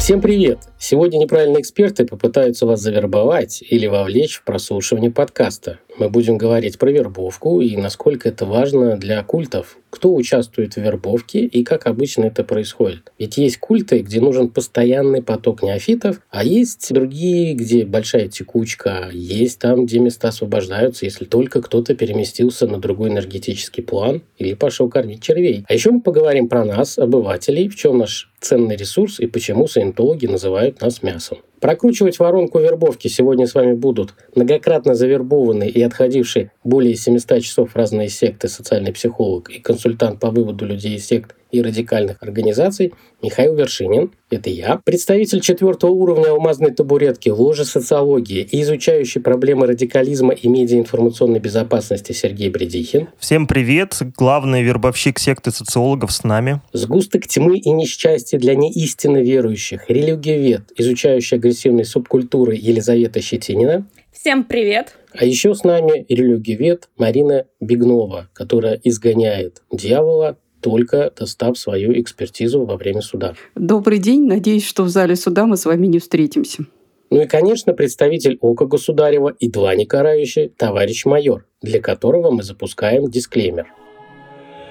Всем привет! Сегодня неправильные эксперты попытаются вас завербовать или вовлечь в прослушивание подкаста. Мы будем говорить про вербовку и насколько это важно для культов. Кто участвует в вербовке и как обычно это происходит. Ведь есть культы, где нужен постоянный поток неофитов, а есть другие, где большая текучка, есть там, где места освобождаются, если только кто-то переместился на другой энергетический план или пошел кормить червей. А еще мы поговорим про нас, обывателей, в чем наш ценный ресурс и почему саентологи называют нас мясом. Прокручивать воронку вербовки сегодня с вами будут многократно завербованные и отходившие более 700 часов разные секты социальный психолог и консультант по выводу людей из сект и радикальных организаций Михаил Вершинин, это я, представитель четвертого уровня алмазной табуретки ложи социологии и изучающий проблемы радикализма и медиаинформационной безопасности Сергей Бредихин. Всем привет, главный вербовщик секты социологов с нами. Сгусток тьмы и несчастья для неистинно верующих, религиовед, изучающий агрессивные субкультуры Елизавета Щетинина. Всем привет! А еще с нами религиовед Марина Бегнова, которая изгоняет дьявола только достав свою экспертизу во время суда. Добрый день. Надеюсь, что в зале суда мы с вами не встретимся. Ну и, конечно, представитель Ока Государева и два некарающие товарищ майор, для которого мы запускаем дисклеймер.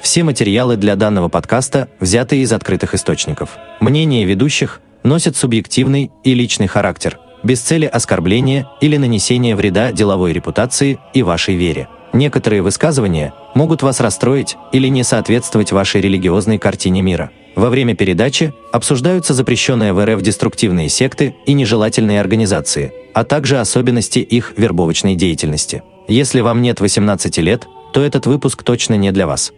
Все материалы для данного подкаста взяты из открытых источников. Мнения ведущих носят субъективный и личный характер, без цели оскорбления или нанесения вреда деловой репутации и вашей вере – Некоторые высказывания могут вас расстроить или не соответствовать вашей религиозной картине мира. Во время передачи обсуждаются запрещенные в РФ деструктивные секты и нежелательные организации, а также особенности их вербовочной деятельности. Если вам нет 18 лет, то этот выпуск точно не для вас.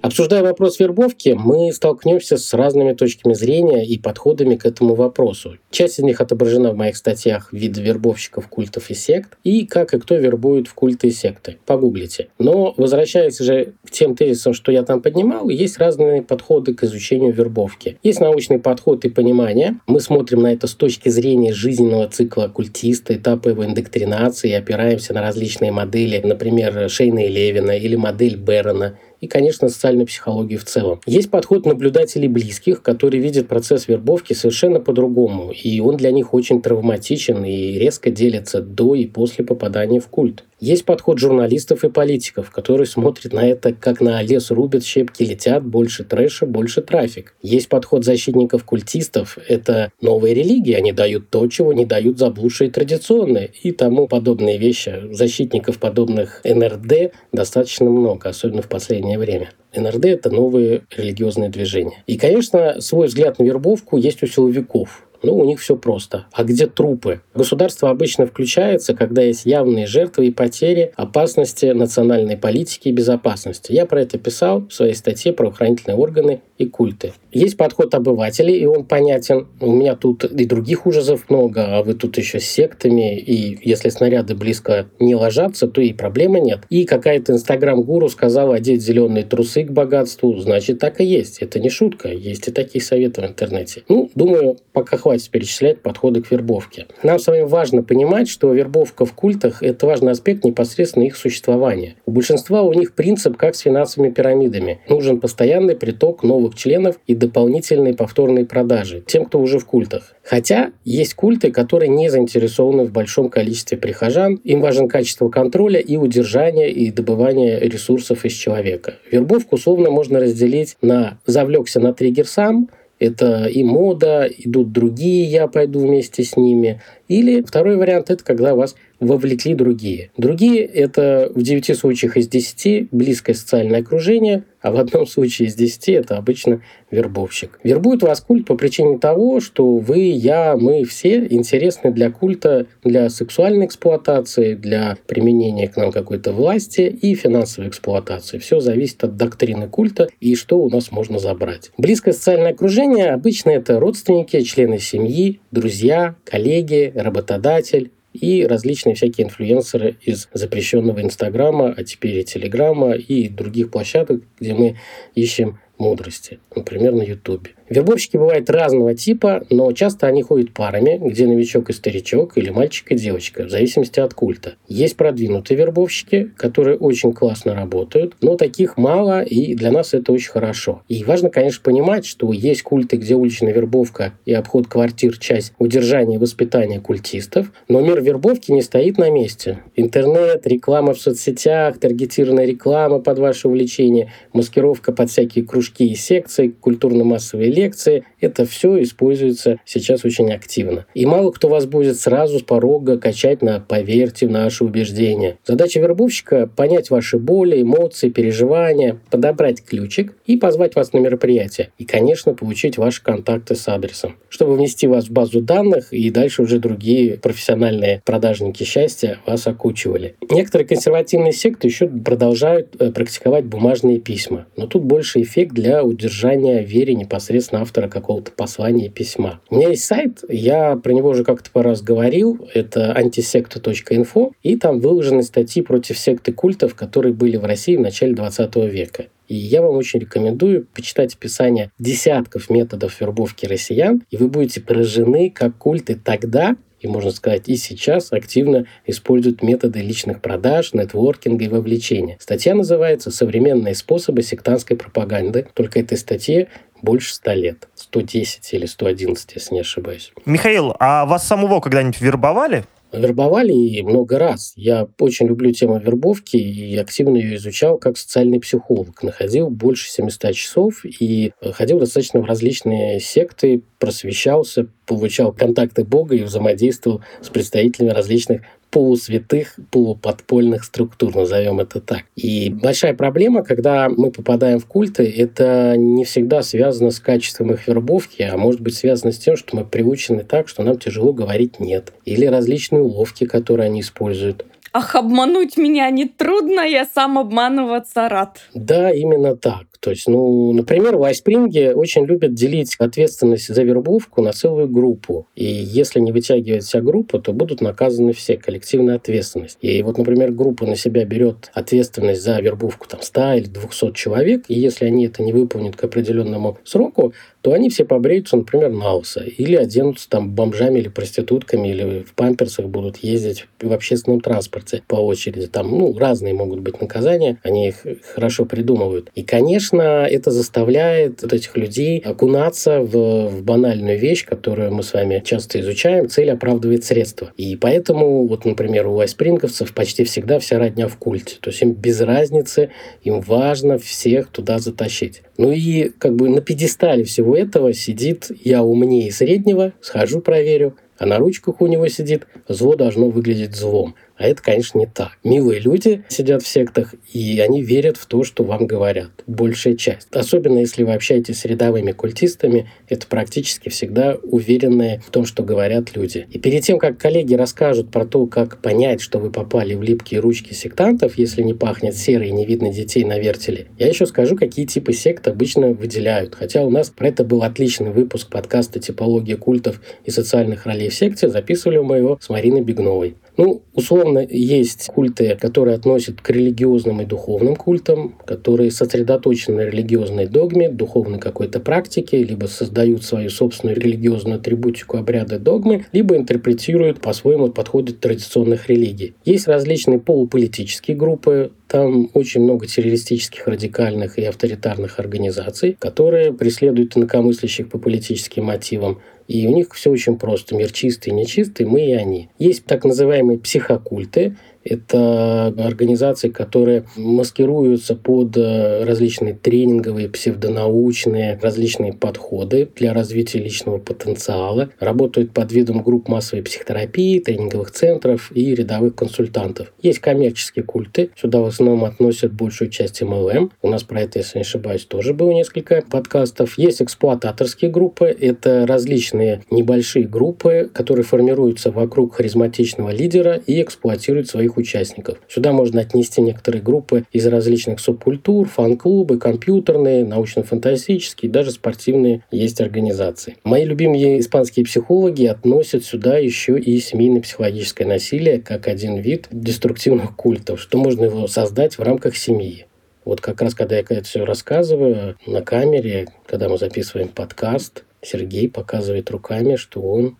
Обсуждая вопрос вербовки, мы столкнемся с разными точками зрения и подходами к этому вопросу. Часть из них отображена в моих статьях «Виды вербовщиков, культов и сект» и «Как и кто вербует в культы и секты». Погуглите. Но, возвращаясь же к тем тезисам, что я там поднимал, есть разные подходы к изучению вербовки. Есть научный подход и понимание. Мы смотрим на это с точки зрения жизненного цикла культиста, этапа его индоктринации опираемся на различные модели, например, Шейна и Левина или модель Берона – и, конечно, социальной психологии в целом. Есть подход наблюдателей близких, которые видят процесс вербовки совершенно по-другому, и он для них очень травматичен и резко делится до и после попадания в культ. Есть подход журналистов и политиков, которые смотрят на это как на лес рубят, щепки летят, больше трэша, больше трафик. Есть подход защитников-культистов, это новые религии, они дают то, чего не дают заблудшие традиционные и тому подобные вещи. Защитников подобных НРД достаточно много, особенно в последнее время. НРД – это новые религиозные движения. И, конечно, свой взгляд на вербовку есть у силовиков. Ну, у них все просто. А где трупы? Государство обычно включается, когда есть явные жертвы и потери, опасности национальной политики и безопасности. Я про это писал в своей статье про охранительные органы и культы. Есть подход обывателей, и он понятен. У меня тут и других ужасов много, а вы тут еще с сектами, и если снаряды близко не ложатся, то и проблемы нет. И какая-то инстаграм-гуру сказала одеть зеленые трусы к богатству, значит так и есть. Это не шутка, есть и такие советы в интернете. Ну, думаю, пока хватит перечислять подходы к вербовке. Нам с вами важно понимать, что вербовка в культах – это важный аспект непосредственно их существования. У большинства у них принцип как с финансовыми пирамидами. Нужен постоянный приток новых членов и дополнительные повторные продажи тем, кто уже в культах. Хотя есть культы, которые не заинтересованы в большом количестве прихожан. Им важен качество контроля и удержания и добывания ресурсов из человека. Вербовку условно можно разделить на «завлекся на триггер сам», это и мода, идут другие, я пойду вместе с ними. Или второй вариант – это когда вас вовлекли другие. Другие – это в 9 случаях из 10 близкое социальное окружение, а в одном случае из 10 это обычно вербовщик. Вербует вас культ по причине того, что вы, я, мы все интересны для культа, для сексуальной эксплуатации, для применения к нам какой-то власти и финансовой эксплуатации. Все зависит от доктрины культа и что у нас можно забрать. Близкое социальное окружение обычно это родственники, члены семьи, друзья, коллеги, работодатель, и различные всякие инфлюенсеры из запрещенного Инстаграма, а теперь и Телеграма и других площадок, где мы ищем мудрости, например, на Ютубе. Вербовщики бывают разного типа, но часто они ходят парами, где новичок и старичок, или мальчик и девочка, в зависимости от культа. Есть продвинутые вербовщики, которые очень классно работают, но таких мало, и для нас это очень хорошо. И важно, конечно, понимать, что есть культы, где уличная вербовка и обход квартир – часть удержания и воспитания культистов, но мир вербовки не стоит на месте. Интернет, реклама в соцсетях, таргетированная реклама под ваше увлечение, маскировка под всякие кружки и секции, культурно-массовые лекции. Это все используется сейчас очень активно. И мало кто вас будет сразу с порога качать на «поверьте в наши убеждения». Задача вербовщика – понять ваши боли, эмоции, переживания, подобрать ключик и позвать вас на мероприятие. И, конечно, получить ваши контакты с адресом, чтобы внести вас в базу данных и дальше уже другие профессиональные продажники счастья вас окучивали. Некоторые консервативные секты еще продолжают э, практиковать бумажные письма, но тут больше эффект для удержания веры непосредственно соответственно, автора какого-то послания, письма. У меня есть сайт, я про него уже как-то по раз говорил, это антисекта.инфо, и там выложены статьи против секты культов, которые были в России в начале 20 века. И я вам очень рекомендую почитать описание десятков методов вербовки россиян, и вы будете поражены, как культы тогда и, можно сказать, и сейчас активно используют методы личных продаж, нетворкинга и вовлечения. Статья называется «Современные способы сектантской пропаганды». Только этой статье больше 100 лет. 110 или 111, если не ошибаюсь. Михаил, а вас самого когда-нибудь вербовали? Вербовали и много раз. Я очень люблю тему вербовки и активно ее изучал как социальный психолог. Находил больше 700 часов и ходил достаточно в различные секты, просвещался, получал контакты Бога и взаимодействовал с представителями различных полусвятых, полуподпольных структур, назовем это так. И большая проблема, когда мы попадаем в культы, это не всегда связано с качеством их вербовки, а может быть связано с тем, что мы приучены так, что нам тяжело говорить «нет». Или различные уловки, которые они используют. Ах, обмануть меня не трудно, я сам обманываться рад. Да, именно так. То есть, ну, например, в Айспринге очень любят делить ответственность за вербовку на целую группу. И если не вытягивает вся группа, то будут наказаны все, коллективная ответственность. И вот, например, группа на себя берет ответственность за вербовку там 100 или 200 человек, и если они это не выполнят к определенному сроку, то они все побреются, например, на уса. Или оденутся там бомжами или проститутками, или в памперсах будут ездить в общественном транспорте по очереди. Там, ну, разные могут быть наказания, они их хорошо придумывают. И, конечно, это заставляет вот этих людей окунаться в, в банальную вещь, которую мы с вами часто изучаем. Цель оправдывает средства. И поэтому, вот, например, у айспринговцев почти всегда вся родня в культе. То есть им без разницы, им важно всех туда затащить. Ну и как бы на пьедестале всего этого сидит «я умнее среднего», схожу проверю, а на ручках у него сидит «зло должно выглядеть злом». А это, конечно, не так. Милые люди сидят в сектах, и они верят в то, что вам говорят. Большая часть. Особенно, если вы общаетесь с рядовыми культистами, это практически всегда уверенные в том, что говорят люди. И перед тем, как коллеги расскажут про то, как понять, что вы попали в липкие ручки сектантов, если не пахнет серой и не видно детей на вертеле, я еще скажу, какие типы сект обычно выделяют. Хотя у нас про это был отличный выпуск подкаста «Типология культов и социальных ролей в секте». Записывали мы его с Мариной Бегновой. Ну, условно, есть культы, которые относят к религиозным и духовным культам, которые сосредоточены на религиозной догме, духовной какой-то практике, либо создают свою собственную религиозную атрибутику обряда догмы, либо интерпретируют по-своему подходы традиционных религий. Есть различные полуполитические группы, там очень много террористических, радикальных и авторитарных организаций, которые преследуют инакомыслящих по политическим мотивам. И у них все очень просто. Мир чистый, нечистый, мы и они. Есть так называемые психокульты. Это организации, которые маскируются под э, различные тренинговые, псевдонаучные, различные подходы для развития личного потенциала, работают под видом групп массовой психотерапии, тренинговых центров и рядовых консультантов. Есть коммерческие культы, сюда в основном относят большую часть MLM. У нас про это, если не ошибаюсь, тоже было несколько подкастов. Есть эксплуататорские группы, это различные небольшие группы, которые формируются вокруг харизматичного лидера и эксплуатируют своих участников. Сюда можно отнести некоторые группы из различных субкультур, фан-клубы, компьютерные, научно-фантастические, даже спортивные есть организации. Мои любимые испанские психологи относят сюда еще и семейно-психологическое насилие как один вид деструктивных культов, что можно его создать в рамках семьи. Вот как раз, когда я это все рассказываю на камере, когда мы записываем подкаст, Сергей показывает руками, что он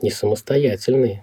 не самостоятельный,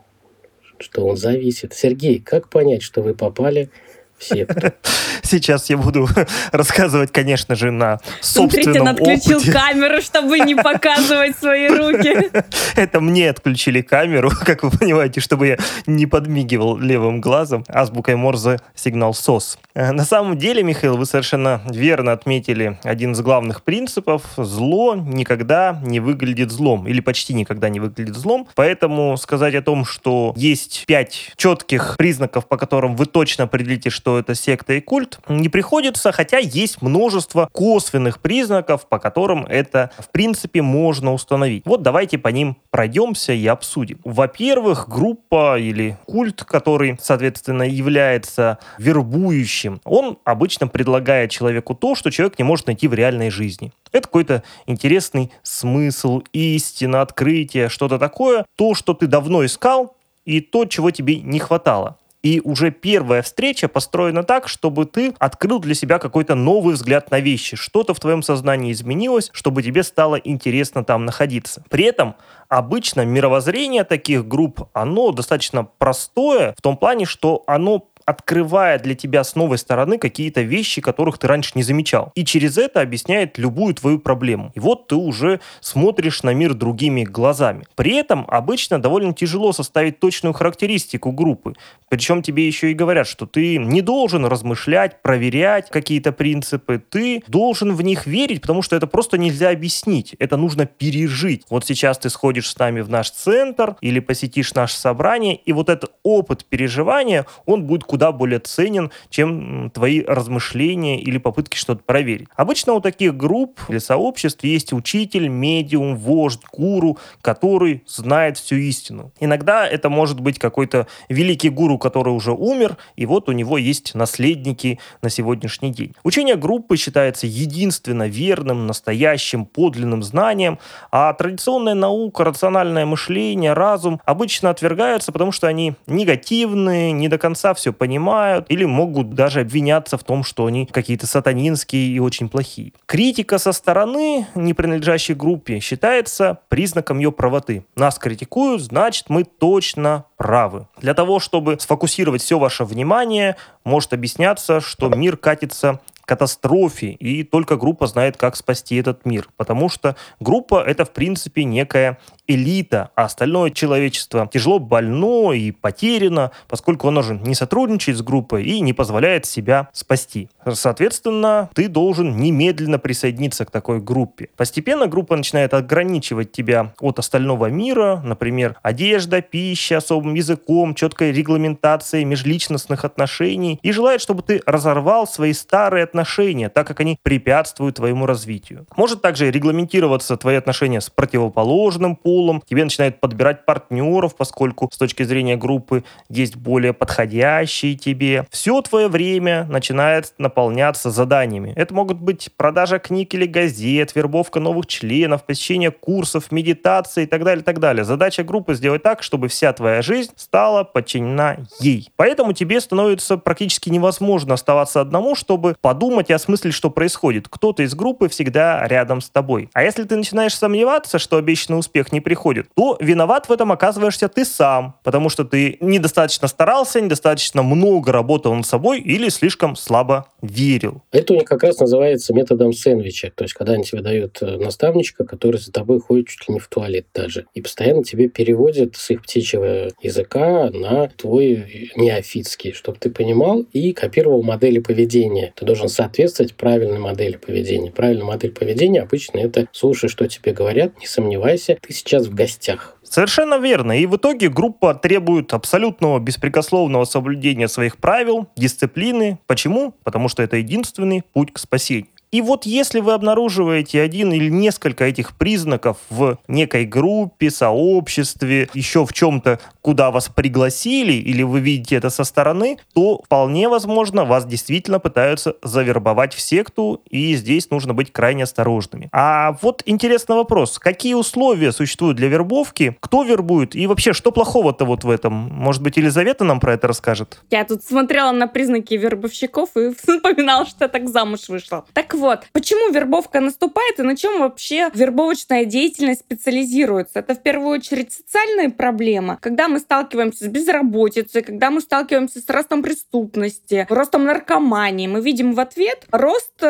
что он зависит. Сергей, как понять, что вы попали в секту? Сейчас я буду рассказывать, конечно же, на собственном Смотрите, он отключил опыте. камеру, чтобы не показывать свои руки. Это мне отключили камеру, как вы понимаете, чтобы я не подмигивал левым глазом. Азбукой Морзе сигнал СОС. Э, На самом деле, Михаил, вы совершенно верно отметили один из главных принципов. Зло никогда не выглядит злом, или почти никогда не выглядит злом. Поэтому сказать о том, что есть пять четких признаков, по которым вы точно определите, что это секта и культ, не приходится, хотя есть множество косвенных признаков, по которым это, в принципе, можно установить. Вот давайте по ним пройдемся и обсудим. Во-первых, группа или культ, который, соответственно, является вербующим, он обычно предлагает человеку то, что человек не может найти в реальной жизни. Это какой-то интересный смысл, истина, открытие, что-то такое, то, что ты давно искал, и то, чего тебе не хватало. И уже первая встреча построена так, чтобы ты открыл для себя какой-то новый взгляд на вещи. Что-то в твоем сознании изменилось, чтобы тебе стало интересно там находиться. При этом обычно мировоззрение таких групп, оно достаточно простое в том плане, что оно открывая для тебя с новой стороны какие-то вещи, которых ты раньше не замечал. И через это объясняет любую твою проблему. И вот ты уже смотришь на мир другими глазами. При этом обычно довольно тяжело составить точную характеристику группы. Причем тебе еще и говорят, что ты не должен размышлять, проверять какие-то принципы. Ты должен в них верить, потому что это просто нельзя объяснить. Это нужно пережить. Вот сейчас ты сходишь с нами в наш центр или посетишь наше собрание, и вот этот опыт переживания, он будет куда более ценен, чем твои размышления или попытки что-то проверить. Обычно у таких групп или сообществ есть учитель, медиум, вождь, гуру, который знает всю истину. Иногда это может быть какой-то великий гуру, который уже умер, и вот у него есть наследники на сегодняшний день. Учение группы считается единственно верным, настоящим, подлинным знанием, а традиционная наука, рациональное мышление, разум обычно отвергаются, потому что они негативные, не до конца все понимают или могут даже обвиняться в том, что они какие-то сатанинские и очень плохие. Критика со стороны, не принадлежащей группе, считается признаком ее правоты. Нас критикуют, значит мы точно правы. Для того, чтобы сфокусировать все ваше внимание, может объясняться, что мир катится катастрофе, и только группа знает, как спасти этот мир. Потому что группа — это, в принципе, некая элита, а остальное человечество тяжело больно и потеряно, поскольку оно же не сотрудничает с группой и не позволяет себя спасти. Соответственно, ты должен немедленно присоединиться к такой группе. Постепенно группа начинает ограничивать тебя от остального мира, например, одежда, пища, особым языком, четкой регламентацией межличностных отношений и желает, чтобы ты разорвал свои старые отношения, так как они препятствуют твоему развитию. Может также регламентироваться твои отношения с противоположным полом, тебе начинают подбирать партнеров, поскольку с точки зрения группы есть более подходящие тебе. Все твое время начинает наполняться заданиями. Это могут быть продажа книг или газет, вербовка новых членов, посещение курсов, медитации и так далее, и так далее. Задача группы сделать так, чтобы вся твоя жизнь стала подчинена ей. Поэтому тебе становится практически невозможно оставаться одному, чтобы подумать и осмыслить, что происходит. Кто-то из группы всегда рядом с тобой. А если ты начинаешь сомневаться, что обещанный успех не приходит, то виноват в этом оказываешься ты сам, потому что ты недостаточно старался, недостаточно много работал над собой или слишком слабо верил. Это у них как раз называется методом сэндвича. То есть, когда они тебе дают э, наставничка, который за тобой ходит чуть ли не в туалет даже, и постоянно тебе переводит с их птичьего языка на твой неофитский, чтобы ты понимал и копировал модели поведения. Ты должен соответствовать правильной модели поведения. Правильная модель поведения обычно это слушай, что тебе говорят, не сомневайся, ты сейчас в гостях. Совершенно верно. И в итоге группа требует абсолютного беспрекословного соблюдения своих правил, дисциплины. Почему? Потому что это единственный путь к спасению. И вот если вы обнаруживаете один или несколько этих признаков в некой группе, сообществе, еще в чем-то, куда вас пригласили, или вы видите это со стороны, то вполне возможно вас действительно пытаются завербовать в секту, и здесь нужно быть крайне осторожными. А вот интересный вопрос. Какие условия существуют для вербовки? Кто вербует? И вообще, что плохого-то вот в этом? Может быть, Елизавета нам про это расскажет? Я тут смотрела на признаки вербовщиков и вспоминала, что я так замуж вышла. Так вот, почему вербовка наступает и на чем вообще вербовочная деятельность специализируется? Это в первую очередь социальные проблемы. Когда мы сталкиваемся с безработицей, когда мы сталкиваемся с ростом преступности, ростом наркомании, мы видим в ответ рост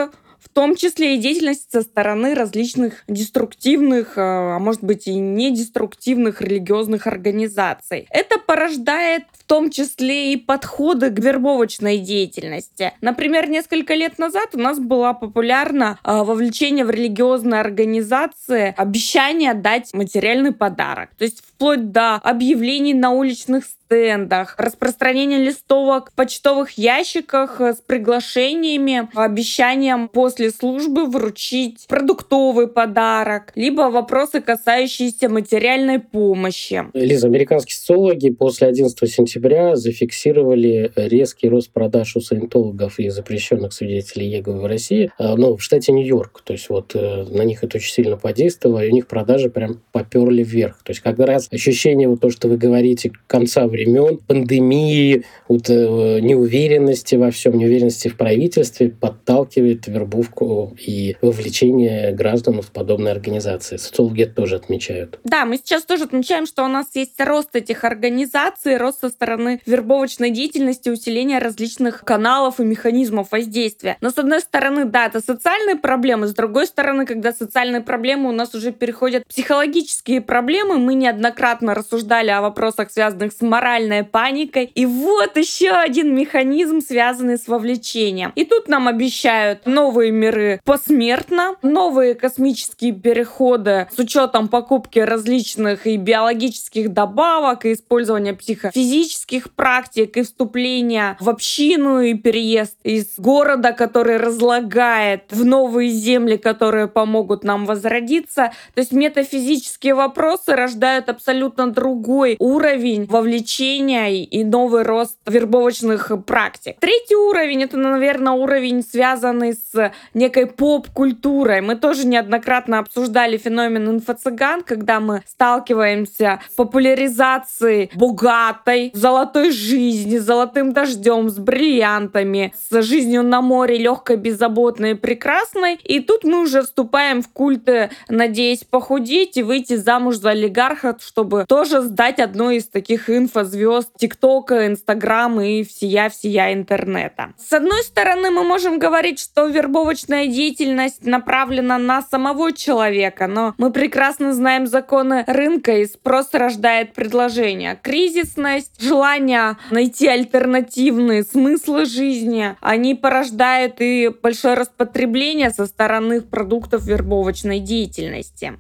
в том числе и деятельность со стороны различных деструктивных, э, а может быть и недеструктивных религиозных организаций. Это порождает в том числе и подходы к вербовочной деятельности. Например, несколько лет назад у нас было популярно э, вовлечение в религиозные организации, обещание дать материальный подарок. То есть вплоть до объявлений на уличных стендах, распространение листовок в почтовых ящиках с приглашениями, обещанием после службы вручить продуктовый подарок, либо вопросы, касающиеся материальной помощи. Лиза, американские социологи после 11 сентября зафиксировали резкий рост продаж у саентологов и запрещенных свидетелей Еговы в России, а, ну, в штате Нью-Йорк. То есть вот э, на них это очень сильно подействовало, и у них продажи прям поперли вверх. То есть как раз ощущение, вот то, что вы говорите, конца времен, пандемии, вот, э, неуверенности во всем, неуверенности в правительстве подталкивает вербовку и вовлечение граждан в подобные организации. Социологи тоже отмечают. Да, мы сейчас тоже отмечаем, что у нас есть рост этих организаций, рост со стороны вербовочной деятельности, усиление различных каналов и механизмов воздействия. Но с одной стороны, да, это социальные проблемы, с другой стороны, когда социальные проблемы у нас уже переходят психологические проблемы, мы неоднократно рассуждали о вопросах, связанных с моральной паникой. И вот еще один механизм, связанный с вовлечением. И тут нам обещают новые миры посмертно, новые космические переходы с учетом покупки различных и биологических добавок, и использования психофизических практик, и вступления в общину, и переезд из города, который разлагает, в новые земли, которые помогут нам возродиться. То есть метафизические вопросы рождают абсолютно другой уровень вовлечения и новый рост вербовочных практик. Третий уровень — это, наверное, уровень, связанный с некой поп-культурой. Мы тоже неоднократно обсуждали феномен инфо-цыган, когда мы сталкиваемся с популяризацией богатой, золотой жизни, золотым дождем, с бриллиантами, с жизнью на море легкой, беззаботной и прекрасной. И тут мы уже вступаем в культы, надеясь похудеть и выйти замуж за олигарха, чтобы тоже сдать одной из таких инфозвезд ТикТока, Инстаграма и всея-всея интернета. С одной стороны, мы можем говорить, что вербовочная деятельность направлена на самого человека, но мы прекрасно знаем законы рынка, и спрос рождает предложение. Кризисность, желание найти альтернативные смыслы жизни, они порождают и большое распотребление со стороны продуктов вербовочной деятельности.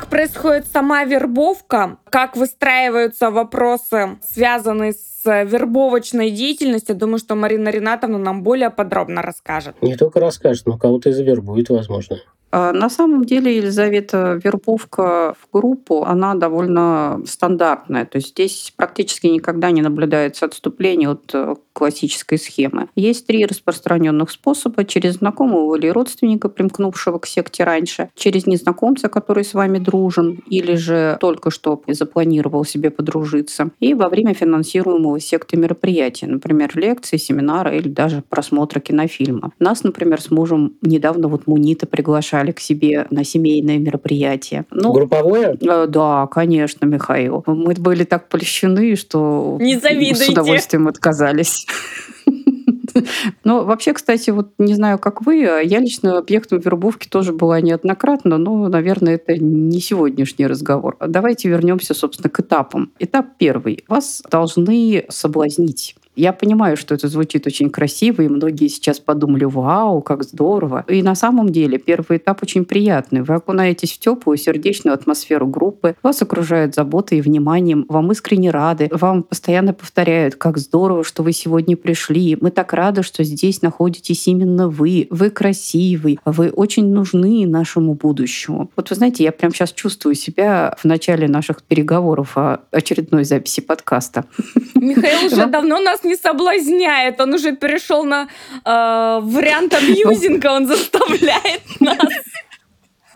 Как происходит сама вербовка, как выстраиваются вопросы, связанные с вербовочной деятельностью, думаю, что Марина Ринатовна нам более подробно расскажет. Не только расскажет, но кого-то и завербует, возможно. А, на самом деле, Елизавета, вербовка в группу, она довольно стандартная. То есть здесь практически никогда не наблюдается отступление от э, классической схемы. Есть три распространенных способа. Через знакомого или родственника, примкнувшего к секте раньше, через незнакомца, который с вами дружен, или же только что запланировал себе подружиться, и во время финансируемого зависимого секты мероприятия, например, лекции, семинары или даже просмотра кинофильма. Нас, например, с мужем недавно вот Мунита приглашали к себе на семейное мероприятие. Ну, Групповое? Э, да, конечно, Михаил. Мы были так польщены, что Не завидуйте. с удовольствием отказались. Но вообще, кстати, вот не знаю, как вы, а я лично объектом вербовки тоже была неоднократно, но, наверное, это не сегодняшний разговор. Давайте вернемся, собственно, к этапам. Этап первый. Вас должны соблазнить. Я понимаю, что это звучит очень красиво, и многие сейчас подумали, вау, как здорово. И на самом деле первый этап очень приятный. Вы окунаетесь в теплую, сердечную атмосферу группы, вас окружают заботой и вниманием, вам искренне рады, вам постоянно повторяют, как здорово, что вы сегодня пришли. Мы так рады, что здесь находитесь именно вы. Вы красивый, вы очень нужны нашему будущему. Вот вы знаете, я прямо сейчас чувствую себя в начале наших переговоров о очередной записи подкаста. Михаил уже давно нас не соблазняет, он уже перешел на э, вариант абьюзинга, он заставляет нас.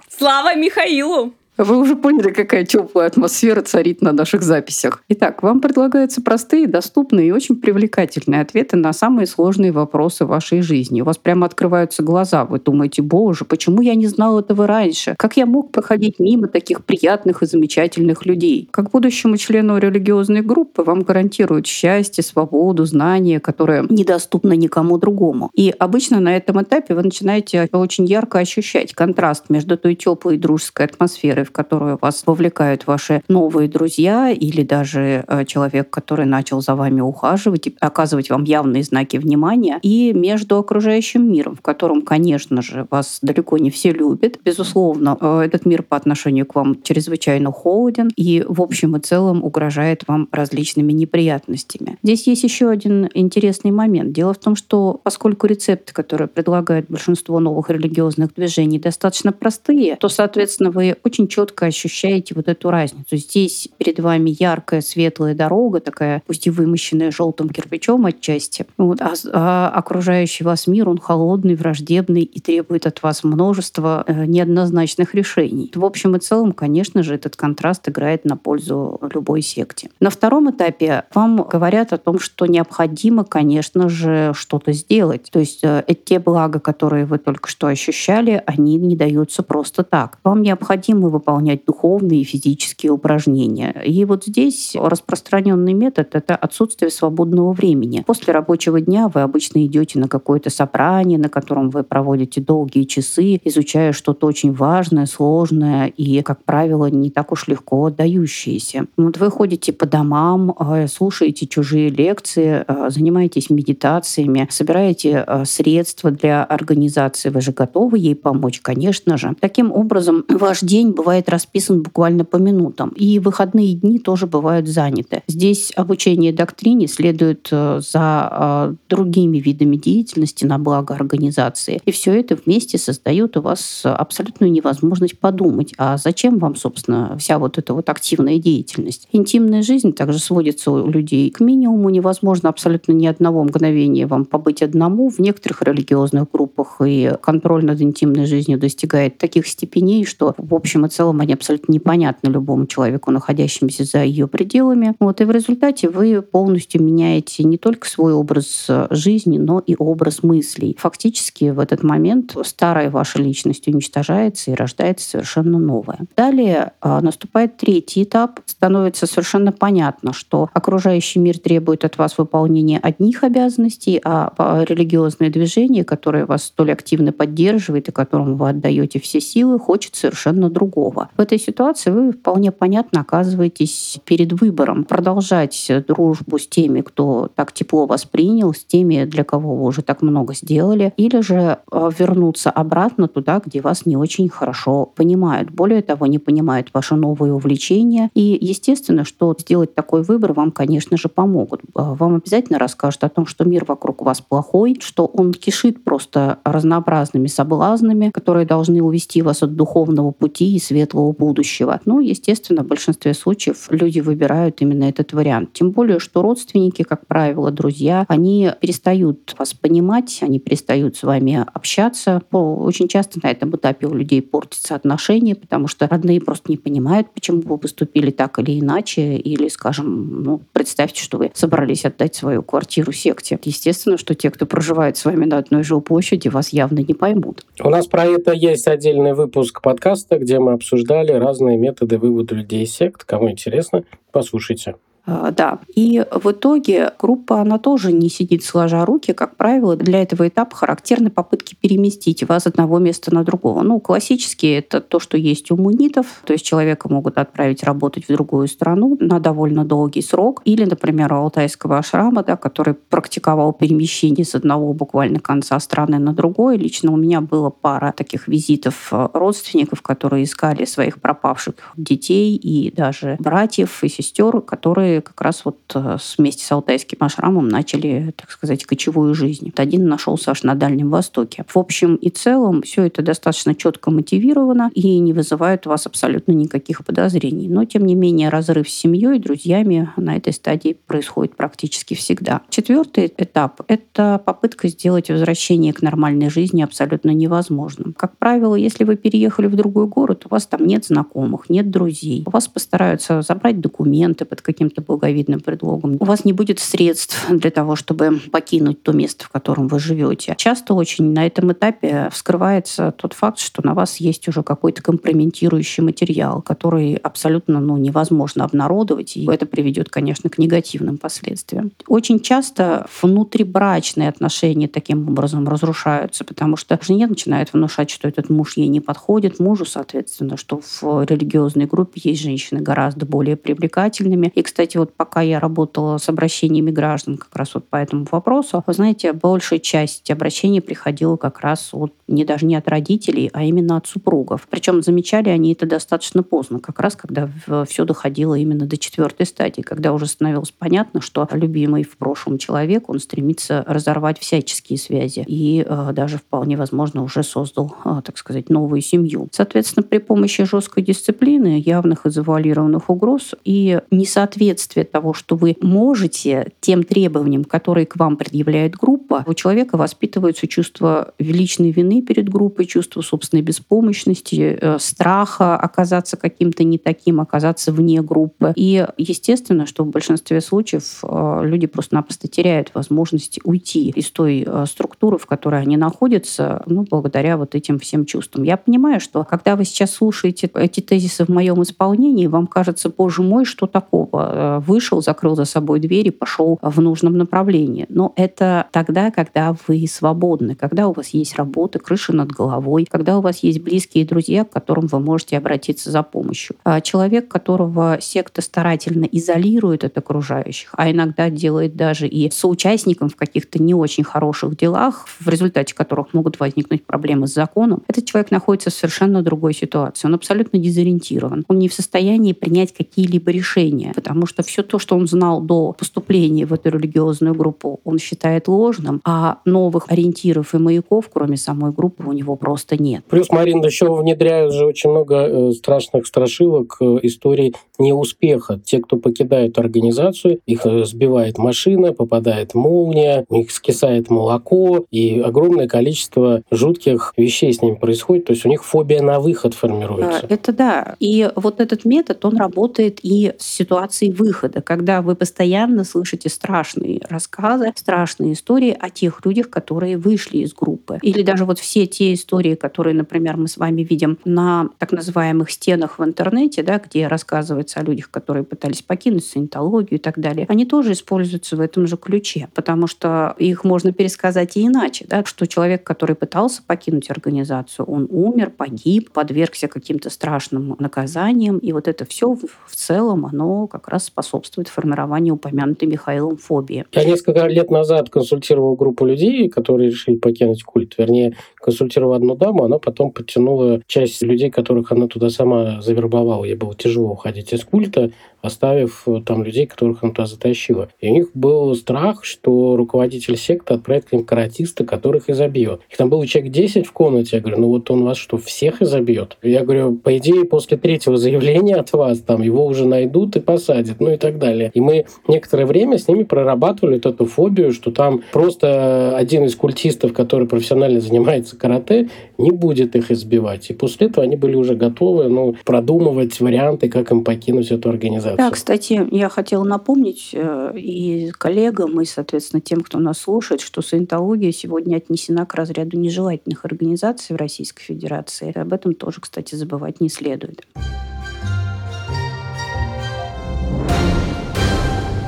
Слава Михаилу! Вы уже поняли, какая теплая атмосфера царит на наших записях. Итак, вам предлагаются простые, доступные и очень привлекательные ответы на самые сложные вопросы вашей жизни. У вас прямо открываются глаза. Вы думаете, боже, почему я не знал этого раньше? Как я мог проходить мимо таких приятных и замечательных людей? Как будущему члену религиозной группы вам гарантируют счастье, свободу, знания, которые недоступны никому другому. И обычно на этом этапе вы начинаете очень ярко ощущать контраст между той теплой дружеской атмосферой, в которую вас вовлекают ваши новые друзья или даже э, человек, который начал за вами ухаживать и оказывать вам явные знаки внимания, и между окружающим миром, в котором, конечно же, вас далеко не все любят. Безусловно, э, этот мир по отношению к вам чрезвычайно холоден и в общем и целом угрожает вам различными неприятностями. Здесь есть еще один интересный момент. Дело в том, что поскольку рецепты, которые предлагают большинство новых религиозных движений, достаточно простые, то, соответственно, вы очень четко ощущаете вот эту разницу. Здесь перед вами яркая, светлая дорога, такая, пусть и вымощенная желтым кирпичом отчасти, вот, а, а окружающий вас мир, он холодный, враждебный и требует от вас множества э, неоднозначных решений. В общем и целом, конечно же, этот контраст играет на пользу любой секте. На втором этапе вам говорят о том, что необходимо, конечно же, что-то сделать. То есть э, те блага, которые вы только что ощущали, они не даются просто так. Вам необходимо выполнять духовные и физические упражнения. И вот здесь распространенный метод — это отсутствие свободного времени. После рабочего дня вы обычно идете на какое-то собрание, на котором вы проводите долгие часы, изучая что-то очень важное, сложное и, как правило, не так уж легко отдающееся. Вот вы ходите по домам, э, слушаете чужие лекции, э, занимаетесь медитациями, собираете э, средства для организации. Вы же готовы ей помочь, конечно же. Таким образом, ваш день бывает бывает расписан буквально по минутам. И выходные дни тоже бывают заняты. Здесь обучение доктрине следует э, за э, другими видами деятельности на благо организации. И все это вместе создает у вас абсолютную невозможность подумать, а зачем вам, собственно, вся вот эта вот активная деятельность. Интимная жизнь также сводится у людей к минимуму. Невозможно абсолютно ни одного мгновения вам побыть одному. В некоторых религиозных группах и контроль над интимной жизнью достигает таких степеней, что в общем и целом целом они абсолютно непонятны любому человеку, находящемуся за ее пределами. Вот, и в результате вы полностью меняете не только свой образ жизни, но и образ мыслей. Фактически в этот момент старая ваша личность уничтожается и рождается совершенно новая. Далее э, наступает третий этап. Становится совершенно понятно, что окружающий мир требует от вас выполнения одних обязанностей, а религиозное движение, которое вас столь активно поддерживает и которому вы отдаете все силы, хочет совершенно другого другого. В этой ситуации вы вполне понятно оказываетесь перед выбором продолжать дружбу с теми, кто так тепло вас принял, с теми, для кого вы уже так много сделали, или же э, вернуться обратно туда, где вас не очень хорошо понимают. Более того, не понимают ваши новые увлечения. И естественно, что сделать такой выбор вам, конечно же, помогут. Э, вам обязательно расскажут о том, что мир вокруг вас плохой, что он кишит просто разнообразными соблазнами, которые должны увести вас от духовного пути и света светлого будущего. Ну, естественно, в большинстве случаев люди выбирают именно этот вариант. Тем более, что родственники, как правило, друзья, они перестают вас понимать, они перестают с вами общаться. Очень часто на этом этапе у людей портятся отношения, потому что родные просто не понимают, почему вы поступили так или иначе, или, скажем, ну, представьте, что вы собрались отдать свою квартиру секте. Естественно, что те, кто проживает с вами на одной жилплощади, вас явно не поймут. У нас про это есть отдельный выпуск подкаста, где мы обсуждали разные методы вывода людей из сект. Кому интересно, послушайте. А, да. И в итоге группа, она тоже не сидит сложа руки. Как правило, для этого этапа характерны попытки переместить вас с одного места на другого. Ну, классически это то, что есть у мунитов. То есть человека могут отправить работать в другую страну на довольно долгий срок. Или, например, у алтайского ашрама, да, который практиковал перемещение с одного буквально конца страны на другой. Лично у меня было пара таких визитов э, родственников, которые искали своих пропавших детей и даже братьев и сестер, которые как раз вот э, вместе с алтайским ашрамом начали, так сказать, кочевую жизнь. Один нашелся аж на Дальнем Востоке. В общем и целом все это достаточно четко мотивировано и не вызывает у вас абсолютно никаких подозрений. Но, тем не менее, разрыв с семьей, друзьями на этой стадии происходит практически всегда. Четвертый этап – это попытка сделать возвращение к нормальной жизни абсолютно невозможным. Как правило, если вы переехали в другой город, у вас там нет знакомых, нет друзей, у вас постараются забрать документы под каким-то благовидным предлогом. У вас не будет средств для того, чтобы покинуть то место, в котором вы живете. Часто очень на этом этапе вскрывается тот факт, что на вас есть уже какой-то компрометирующий материал, который абсолютно ну, невозможно обнародовать, и это приведет, конечно, к негативным последствиям. Очень часто внутрибрачные отношения таким образом разрушаются, потому что жене начинает внушать, что этот муж ей не подходит, мужу, соответственно, что в религиозной группе есть женщины гораздо более привлекательными. И, кстати, кстати, вот пока я работала с обращениями граждан как раз вот по этому вопросу, вы знаете, большая часть обращений приходила как раз от, не даже не от родителей, а именно от супругов. Причем замечали они это достаточно поздно, как раз когда все доходило именно до четвертой стадии, когда уже становилось понятно, что любимый в прошлом человек, он стремится разорвать всяческие связи и э, даже вполне возможно уже создал, э, так сказать, новую семью. Соответственно, при помощи жесткой дисциплины, явных и завуалированных угроз и несоответствия соответствие того, что вы можете тем требованиям, которые к вам предъявляет группа, у человека воспитывается чувство величной вины перед группой, чувство собственной беспомощности, э, страха оказаться каким-то не таким, оказаться вне группы. И естественно, что в большинстве случаев э, люди просто-напросто теряют возможность уйти из той э, структуры, в которой они находятся, ну, благодаря вот этим всем чувствам. Я понимаю, что когда вы сейчас слушаете эти тезисы в моем исполнении, вам кажется, боже мой, что такого? Вышел, закрыл за собой дверь и пошел в нужном направлении. Но это тогда, когда вы свободны, когда у вас есть работа, крыша над головой, когда у вас есть близкие друзья, к которым вы можете обратиться за помощью. А человек, которого секта старательно изолирует от окружающих, а иногда делает даже и соучастником в каких-то не очень хороших делах, в результате которых могут возникнуть проблемы с законом, этот человек находится в совершенно другой ситуации. Он абсолютно дезориентирован. Он не в состоянии принять какие-либо решения, потому что все то, что он знал до поступления в эту религиозную группу, он считает ложным, а новых ориентиров и маяков, кроме самой группы, у него просто нет. Плюс, Марин, еще внедряют же очень много э, страшных страшилок, э, историй неуспеха. Те, кто покидают организацию, их э, сбивает машина, попадает молния, у них скисает молоко, и огромное количество жутких вещей с ними происходит. То есть у них фобия на выход формируется. Это да. И вот этот метод, он работает и с ситуацией выхода выхода, когда вы постоянно слышите страшные рассказы, страшные истории о тех людях, которые вышли из группы. Или даже вот все те истории, которые, например, мы с вами видим на так называемых стенах в интернете, да, где рассказывается о людях, которые пытались покинуть санитологию и так далее, они тоже используются в этом же ключе, потому что их можно пересказать и иначе, да, что человек, который пытался покинуть организацию, он умер, погиб, подвергся каким-то страшным наказаниям, и вот это все в целом, оно как раз способствует формированию упомянутой Михаилом фобии. Я несколько лет назад консультировал группу людей, которые решили покинуть культ. Вернее, консультировал одну даму, она потом подтянула часть людей, которых она туда сама завербовала. Ей было тяжело уходить из культа. Оставив э, там людей, которых она туда затащила. И у них был страх, что руководитель секты отправит к ним каратиста, которых изобьет. И там было человек 10 в комнате. Я говорю, ну вот он вас что, всех изобьет? Я говорю, по идее, после третьего заявления от вас, там его уже найдут и посадят, ну и так далее. И мы некоторое время с ними прорабатывали вот эту фобию, что там просто один из культистов, который профессионально занимается карате, не будет их избивать. И после этого они были уже готовы ну, продумывать варианты, как им покинуть эту организацию. Да, кстати, я хотела напомнить э, и коллегам, и, соответственно, тем, кто нас слушает, что саентология сегодня отнесена к разряду нежелательных организаций в Российской Федерации. Об этом тоже, кстати, забывать не следует.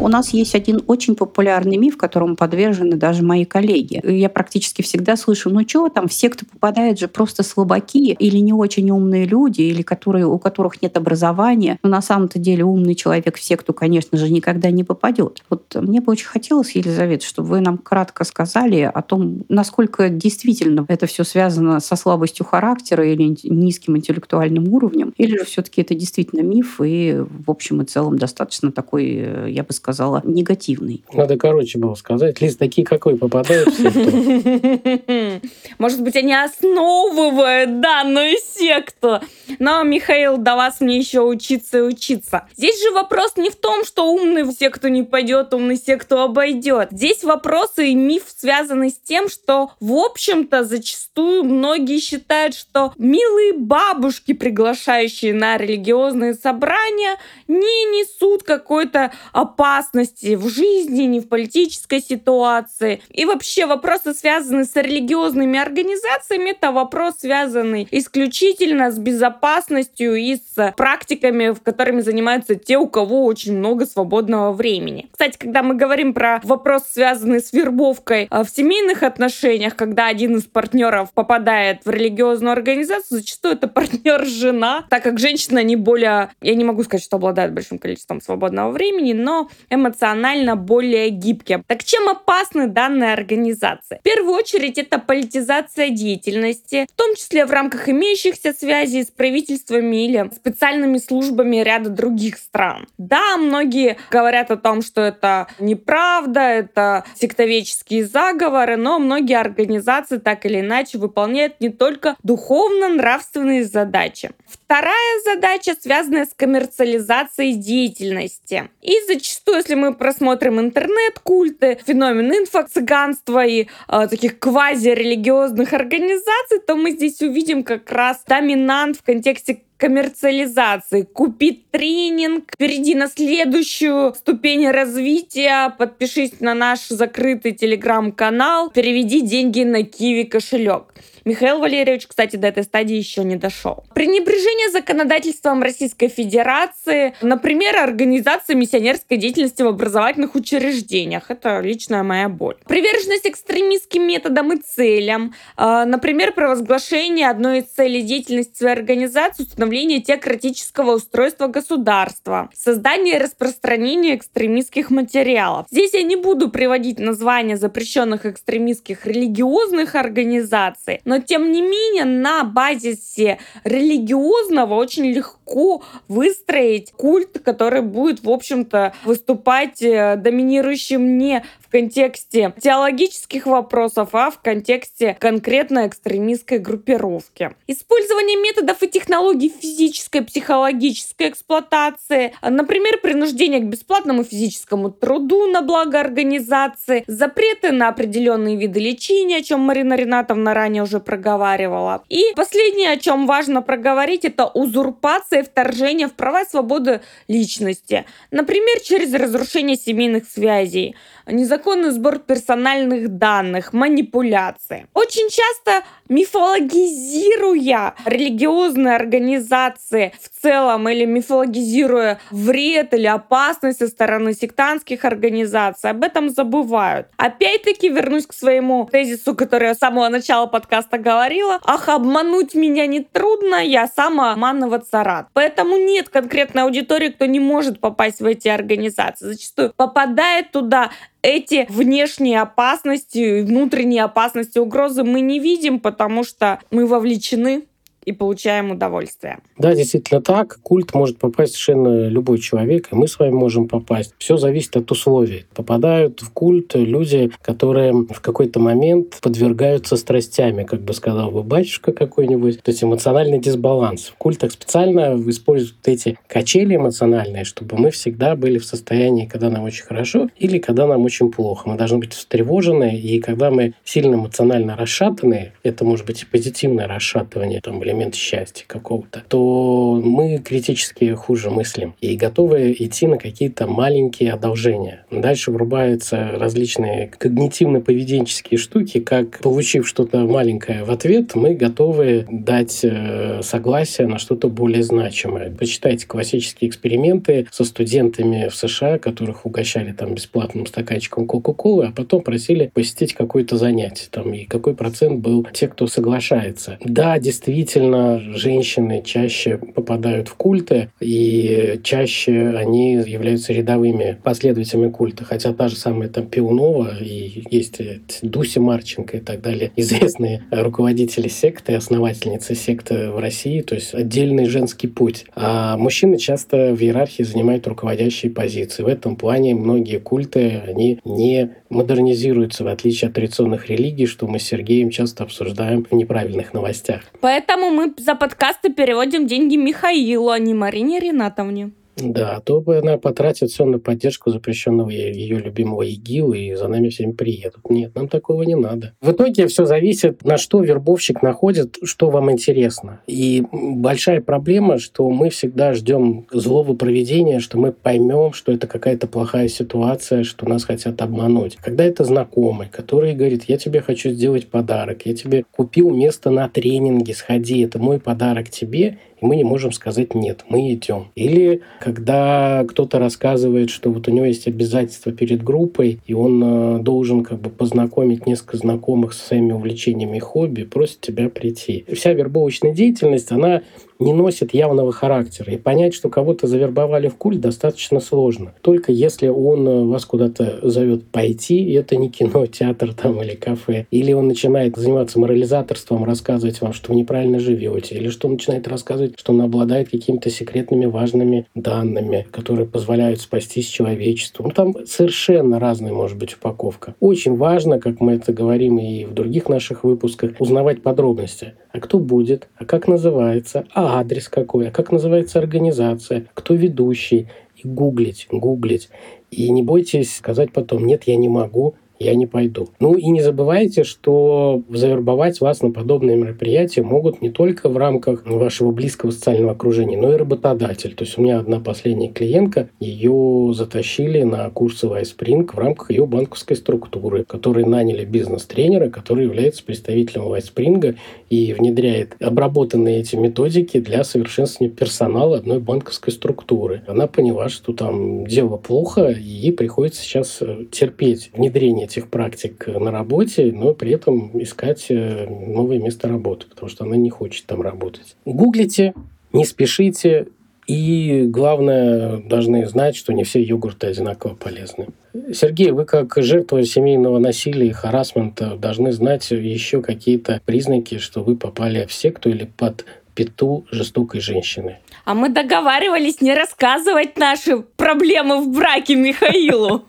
У нас есть один очень популярный миф, которому подвержены даже мои коллеги. Я практически всегда слышу, ну что там, все, кто попадает же просто слабаки или не очень умные люди, или которые, у которых нет образования. Но на самом-то деле умный человек в секту, конечно же, никогда не попадет. Вот мне бы очень хотелось, Елизавета, чтобы вы нам кратко сказали о том, насколько действительно это все связано со слабостью характера или низким интеллектуальным уровнем, или же все-таки это действительно миф и в общем и целом достаточно такой, э, я бы сказала, сказала, негативный. Надо короче было сказать. Лист такие, какой попадают Может быть, они основывают данную секту. Но, Михаил, до вас мне еще учиться и учиться. Здесь же вопрос не в том, что умный в секту не пойдет, умный секту обойдет. Здесь вопросы и миф связаны с тем, что, в общем-то, зачастую многие считают, что милые бабушки, приглашающие на религиозные собрания, не несут какой-то опасности опасности в жизни, ни в политической ситуации. И вообще вопросы, связанные с религиозными организациями, это вопрос, связанный исключительно с безопасностью и с практиками, в которыми занимаются те, у кого очень много свободного времени. Кстати, когда мы говорим про вопрос, связанный с вербовкой а, в семейных отношениях, когда один из партнеров попадает в религиозную организацию, зачастую это партнер жена, так как женщина не более, я не могу сказать, что обладает большим количеством свободного времени, но эмоционально более гибким. Так чем опасны данные организации? В первую очередь это политизация деятельности, в том числе в рамках имеющихся связей с правительствами или специальными службами ряда других стран. Да, многие говорят о том, что это неправда, это сектовеческие заговоры, но многие организации так или иначе выполняют не только духовно-нравственные задачи. Вторая задача связана с коммерциализацией деятельности. И зачастую если мы просмотрим интернет-культы, феномен инфо-цыганства и э, таких квази-религиозных организаций, то мы здесь увидим как раз доминант в контексте коммерциализации. Купи тренинг, перейди на следующую ступень развития, подпишись на наш закрытый телеграм-канал, переведи деньги на Киви кошелек. Михаил Валерьевич, кстати, до этой стадии еще не дошел. Пренебрежение законодательством Российской Федерации, например, организация миссионерской деятельности в образовательных учреждениях. Это личная моя боль. Приверженность экстремистским методам и целям. А, например, провозглашение одной из целей деятельности своей организации установление теократического устройства государства, создание и распространение экстремистских материалов. Здесь я не буду приводить названия запрещенных экстремистских религиозных организаций, но но тем не менее на базисе религиозного очень легко выстроить культ, который будет, в общем-то, выступать э, доминирующим не в контексте теологических вопросов, а в контексте конкретно экстремистской группировки. Использование методов и технологий физической, психологической эксплуатации, например, принуждение к бесплатному физическому труду на благо организации, запреты на определенные виды лечения, о чем Марина Ринатовна ранее уже проговаривала. И последнее, о чем важно проговорить, это узурпация и вторжение в права и свободы личности. Например, через разрушение семейных связей незаконный сбор персональных данных, манипуляции. Очень часто мифологизируя религиозные организации в целом или мифологизируя вред или опасность со стороны сектантских организаций, об этом забывают. Опять-таки вернусь к своему тезису, который я с самого начала подкаста говорила. Ах, обмануть меня не трудно, я сама обманываться рад. Поэтому нет конкретной аудитории, кто не может попасть в эти организации. Зачастую попадает туда эти внешние опасности, внутренние опасности, угрозы мы не видим, потому что мы вовлечены и получаем удовольствие. Да, действительно так. Культ может попасть совершенно любой человек, и мы с вами можем попасть. Все зависит от условий. Попадают в культ люди, которые в какой-то момент подвергаются страстями, как бы сказал бы батюшка какой-нибудь. То есть эмоциональный дисбаланс. В культах специально используют эти качели эмоциональные, чтобы мы всегда были в состоянии, когда нам очень хорошо или когда нам очень плохо. Мы должны быть встревожены, и когда мы сильно эмоционально расшатаны, это может быть и позитивное расшатывание, там элемент счастья какого-то, то мы критически хуже мыслим и готовы идти на какие-то маленькие одолжения. Дальше врубаются различные когнитивно-поведенческие штуки, как получив что-то маленькое в ответ, мы готовы дать э, согласие на что-то более значимое. Почитайте классические эксперименты со студентами в США, которых угощали там бесплатным стаканчиком Кока-Колы, а потом просили посетить какое-то занятие. Там, и какой процент был те, кто соглашается. Да, действительно, женщины чаще попадают в культы, и чаще они являются рядовыми последователями культа. Хотя та же самая там Пиунова и есть Дуся Марченко и так далее, известные руководители секты, основательницы секты в России, то есть отдельный женский путь. А мужчины часто в иерархии занимают руководящие позиции. В этом плане многие культы, они не модернизируются, в отличие от традиционных религий, что мы с Сергеем часто обсуждаем в неправильных новостях. Поэтому мы за подкасты переводим деньги Михаилу, а не Марине Ринатовне. Да, то бы она потратит все на поддержку запрещенного ее любимого ИГИЛ, и за нами всеми приедут. Нет, нам такого не надо. В итоге все зависит, на что вербовщик находит, что вам интересно. И большая проблема, что мы всегда ждем злого проведения, что мы поймем, что это какая-то плохая ситуация, что нас хотят обмануть. Когда это знакомый, который говорит, я тебе хочу сделать подарок, я тебе купил место на тренинге, сходи, это мой подарок тебе, мы не можем сказать «нет, мы идем». Или когда кто-то рассказывает, что вот у него есть обязательства перед группой, и он э, должен как бы познакомить несколько знакомых со своими увлечениями и хобби, просит тебя прийти. Вся вербовочная деятельность, она не носит явного характера. И понять, что кого-то завербовали в культ, достаточно сложно. Только если он э, вас куда-то зовет пойти, и это не кино, театр там или кафе, или он начинает заниматься морализаторством, рассказывать вам, что вы неправильно живете, или что он начинает рассказывать, что он обладает какими-то секретными важными данными, которые позволяют спастись человечеству. Ну, там совершенно разная может быть упаковка. Очень важно, как мы это говорим и в других наших выпусках, узнавать подробности. А кто будет? А как называется? А адрес какой, а как называется организация, кто ведущий, и гуглить, гуглить. И не бойтесь сказать потом, нет, я не могу, я не пойду. Ну и не забывайте, что завербовать вас на подобные мероприятия могут не только в рамках вашего близкого социального окружения, но и работодатель. То есть у меня одна последняя клиентка, ее затащили на курсы Вайспринг в рамках ее банковской структуры, которые наняли бизнес-тренера, который является представителем Вайспринга и внедряет обработанные эти методики для совершенствования персонала одной банковской структуры. Она поняла, что там дело плохо, и ей приходится сейчас терпеть внедрение этих практик на работе, но при этом искать э, новое место работы, потому что она не хочет там работать. Гуглите, не спешите, и главное, должны знать, что не все йогурты одинаково полезны. Сергей, вы как жертва семейного насилия и харасмента должны знать еще какие-то признаки, что вы попали в секту или под пету жестокой женщины. А мы договаривались не рассказывать наши проблемы в браке Михаилу.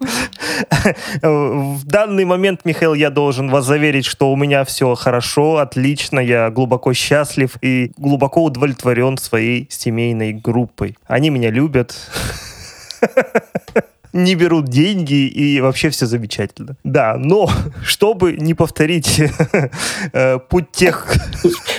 В данный момент, Михаил, я должен вас заверить, что у меня все хорошо, отлично, я глубоко счастлив и глубоко удовлетворен своей семейной группой. Они меня любят. не берут деньги и вообще все замечательно. Да, но чтобы не повторить э, путь тех...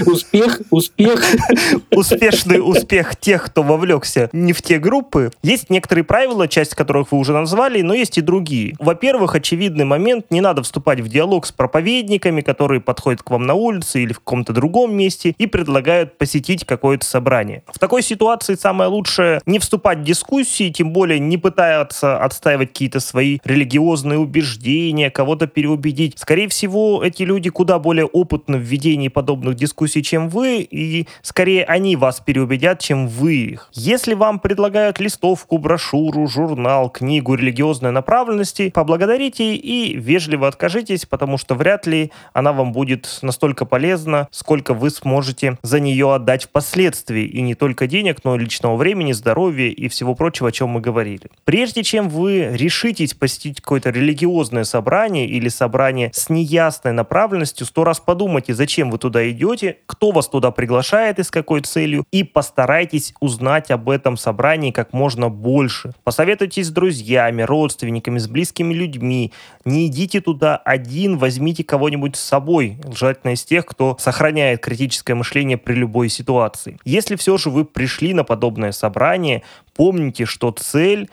Успех, успех. Успешный успех тех, кто вовлекся не в те группы. Есть некоторые правила, часть которых вы уже назвали, но есть и другие. Во-первых, очевидный момент, не надо вступать в диалог с проповедниками, которые подходят к вам на улице или в каком-то другом месте и предлагают посетить какое-то собрание. В такой ситуации самое лучшее не вступать в дискуссии, тем более не пытаться отстаивать какие-то свои религиозные убеждения, кого-то переубедить. Скорее всего, эти люди куда более опытны в ведении подобных дискуссий, чем вы, и скорее они вас переубедят, чем вы их. Если вам предлагают листовку, брошюру, журнал, книгу религиозной направленности, поблагодарите и вежливо откажитесь, потому что вряд ли она вам будет настолько полезна, сколько вы сможете за нее отдать впоследствии. И не только денег, но и личного времени, здоровья и всего прочего, о чем мы говорили. Прежде чем вы решитесь посетить какое-то религиозное собрание или собрание с неясной направленностью, сто раз подумайте, зачем вы туда идете, кто вас туда приглашает и с какой целью, и постарайтесь узнать об этом собрании как можно больше. Посоветуйтесь с друзьями, родственниками, с близкими людьми. Не идите туда один, возьмите кого-нибудь с собой, желательно из тех, кто сохраняет критическое мышление при любой ситуации. Если все же вы пришли на подобное собрание, помните, что цель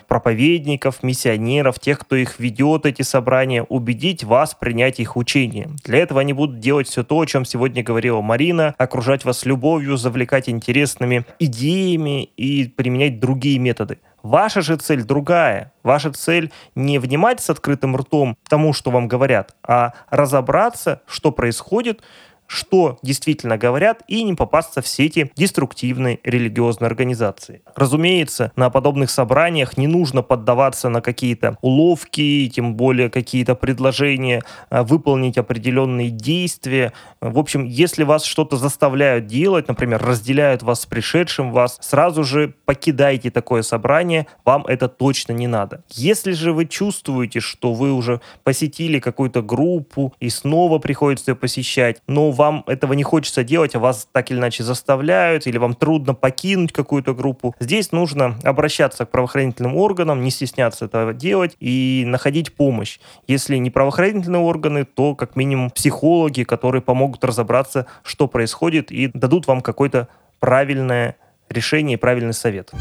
проповедников, миссионеров, тех, кто их ведет, эти собрания, убедить вас принять их учение. Для этого они будут делать все то, о чем сегодня говорила Марина, окружать вас любовью, завлекать интересными идеями и применять другие методы. Ваша же цель другая. Ваша цель не внимать с открытым ртом тому, что вам говорят, а разобраться, что происходит, что действительно говорят, и не попасться в сети деструктивной религиозной организации. Разумеется, на подобных собраниях не нужно поддаваться на какие-то уловки, тем более какие-то предложения а, выполнить определенные действия. В общем, если вас что-то заставляют делать, например, разделяют вас с пришедшим вас, сразу же покидайте такое собрание, вам это точно не надо. Если же вы чувствуете, что вы уже посетили какую-то группу и снова приходится ее посещать, но вам этого не хочется делать, а вас так или иначе заставляют, или вам трудно покинуть какую-то группу, здесь нужно обращаться к правоохранительным органам, не стесняться этого делать и находить помощь. Если не правоохранительные органы, то как минимум психологи, которые помогут разобраться, что происходит, и дадут вам какое-то правильное решение и правильный совет.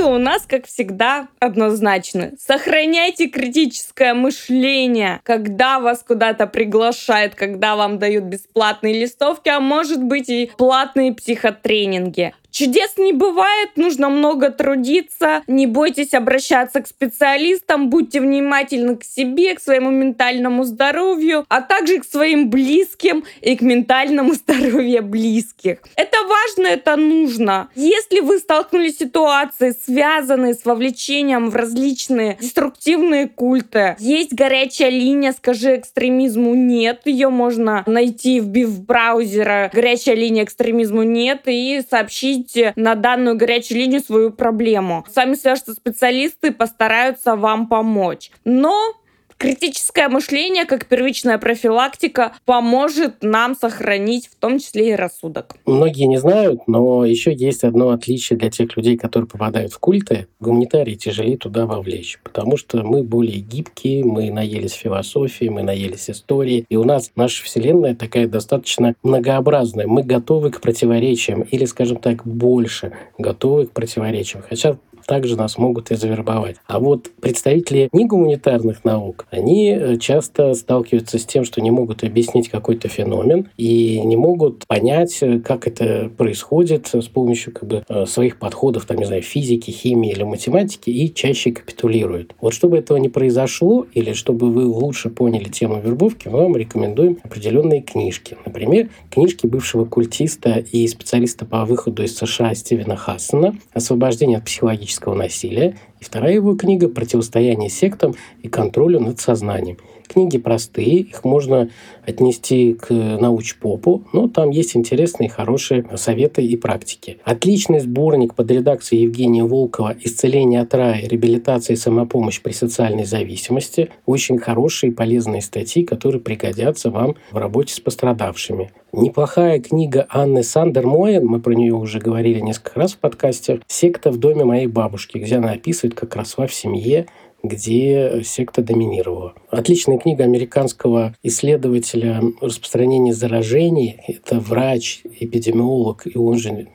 Выводы у нас, как всегда, однозначны. Сохраняйте критическое мышление, когда вас куда-то приглашают, когда вам дают бесплатные листовки, а может быть и платные психотренинги. Чудес не бывает, нужно много трудиться, не бойтесь обращаться к специалистам, будьте внимательны к себе, к своему ментальному здоровью, а также к своим близким и к ментальному здоровью близких. Это важно, это нужно. Если вы столкнулись с ситуацией, связанной с вовлечением в различные деструктивные культы, есть горячая линия «Скажи экстремизму нет», ее можно найти, в браузера «Горячая линия экстремизму нет» и сообщить сообщите на данную горячую линию свою проблему. Сами свяжутся специалисты постараются вам помочь. Но Критическое мышление, как первичная профилактика, поможет нам сохранить в том числе и рассудок. Многие не знают, но еще есть одно отличие для тех людей, которые попадают в культы. Гуманитарии тяжелее туда вовлечь, потому что мы более гибкие, мы наелись философии, мы наелись истории, и у нас наша Вселенная такая достаточно многообразная. Мы готовы к противоречиям, или, скажем так, больше готовы к противоречиям. Хотя также нас могут и завербовать. А вот представители негуманитарных наук, они э, часто сталкиваются с тем, что не могут объяснить какой-то феномен и не могут понять, э, как это происходит с помощью как бы, э, своих подходов, там, не знаю, физики, химии или математики, и чаще капитулируют. Вот чтобы этого не произошло, или чтобы вы лучше поняли тему вербовки, мы вам рекомендуем определенные книжки. Например, книжки бывшего культиста и специалиста по выходу из США Стивена Хассона «Освобождение от психологического физического насилия, и вторая его книга «Противостояние сектам и контролю над сознанием». Книги простые, их можно отнести к научпопу, но там есть интересные, хорошие советы и практики. Отличный сборник под редакцией Евгения Волкова «Исцеление от рая. Реабилитация и самопомощь при социальной зависимости». Очень хорошие и полезные статьи, которые пригодятся вам в работе с пострадавшими. Неплохая книга Анны Сандер Моен, мы про нее уже говорили несколько раз в подкасте, «Секта в доме моей бабушки», где она описывает, как росла в семье, где секта доминировала. Отличная книга американского исследователя распространения заражений. Это врач, эпидемиолог и он же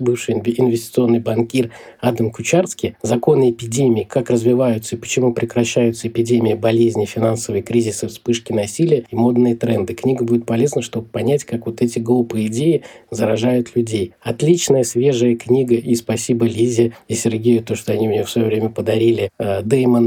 бывший инвестиционный банкир Адам Кучарский. «Законы эпидемии. Как развиваются и почему прекращаются эпидемии, болезни, финансовые кризисы, вспышки насилия и модные тренды». Книга будет полезна, чтобы понять, как вот эти глупые идеи заражают людей. Отличная свежая книга, и спасибо Лизе и Сергею, то, что они мне в свое время подарили, э,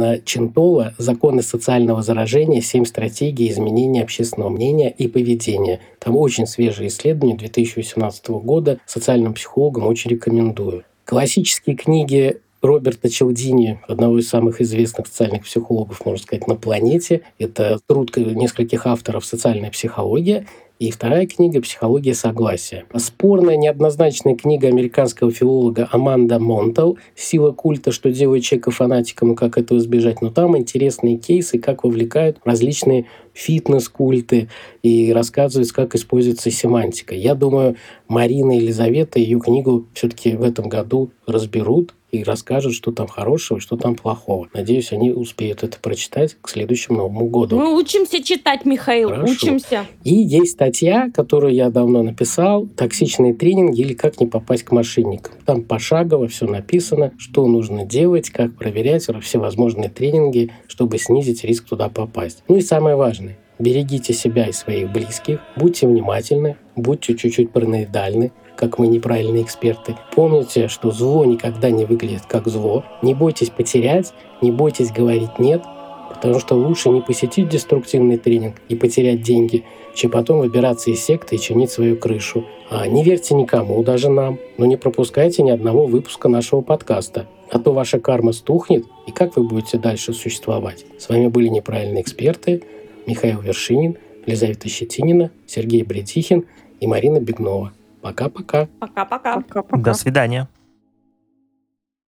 Дэймона Чентола «Законы социального заражения. Семь стратегий изменения общественного мнения и поведения». Там очень свежее исследование 2018 года. Социальным психологам очень рекомендую. Классические книги Роберта Челдини, одного из самых известных социальных психологов, можно сказать, на планете. Это труд нескольких авторов «Социальная психология». И вторая книга «Психология согласия». Спорная, неоднозначная книга американского филолога Аманда Монтел «Сила культа. Что делает человека фанатиком и как этого избежать». Но там интересные кейсы, как вовлекают различные фитнес-культы и рассказывают, как используется семантика. Я думаю, Марина и Елизавета ее книгу все-таки в этом году разберут и расскажут, что там хорошего, что там плохого. Надеюсь, они успеют это прочитать к следующему Новому году. Мы учимся читать, Михаил, Хорошо. учимся. И есть статья, которую я давно написал, «Токсичные тренинги или как не попасть к мошенникам». Там пошагово все написано, что нужно делать, как проверять всевозможные тренинги, чтобы снизить риск туда попасть. Ну и самое важное, берегите себя и своих близких, будьте внимательны, будьте чуть-чуть параноидальны, как мы неправильные эксперты. Помните, что зло никогда не выглядит как зло. Не бойтесь потерять, не бойтесь говорить «нет», потому что лучше не посетить деструктивный тренинг и потерять деньги, чем потом выбираться из секты и чинить свою крышу. А не верьте никому, даже нам, но не пропускайте ни одного выпуска нашего подкаста, а то ваша карма стухнет, и как вы будете дальше существовать? С вами были неправильные эксперты Михаил Вершинин, Лизавета Щетинина, Сергей Бредихин и Марина Бегнова. Пока-пока. Пока-пока. До свидания.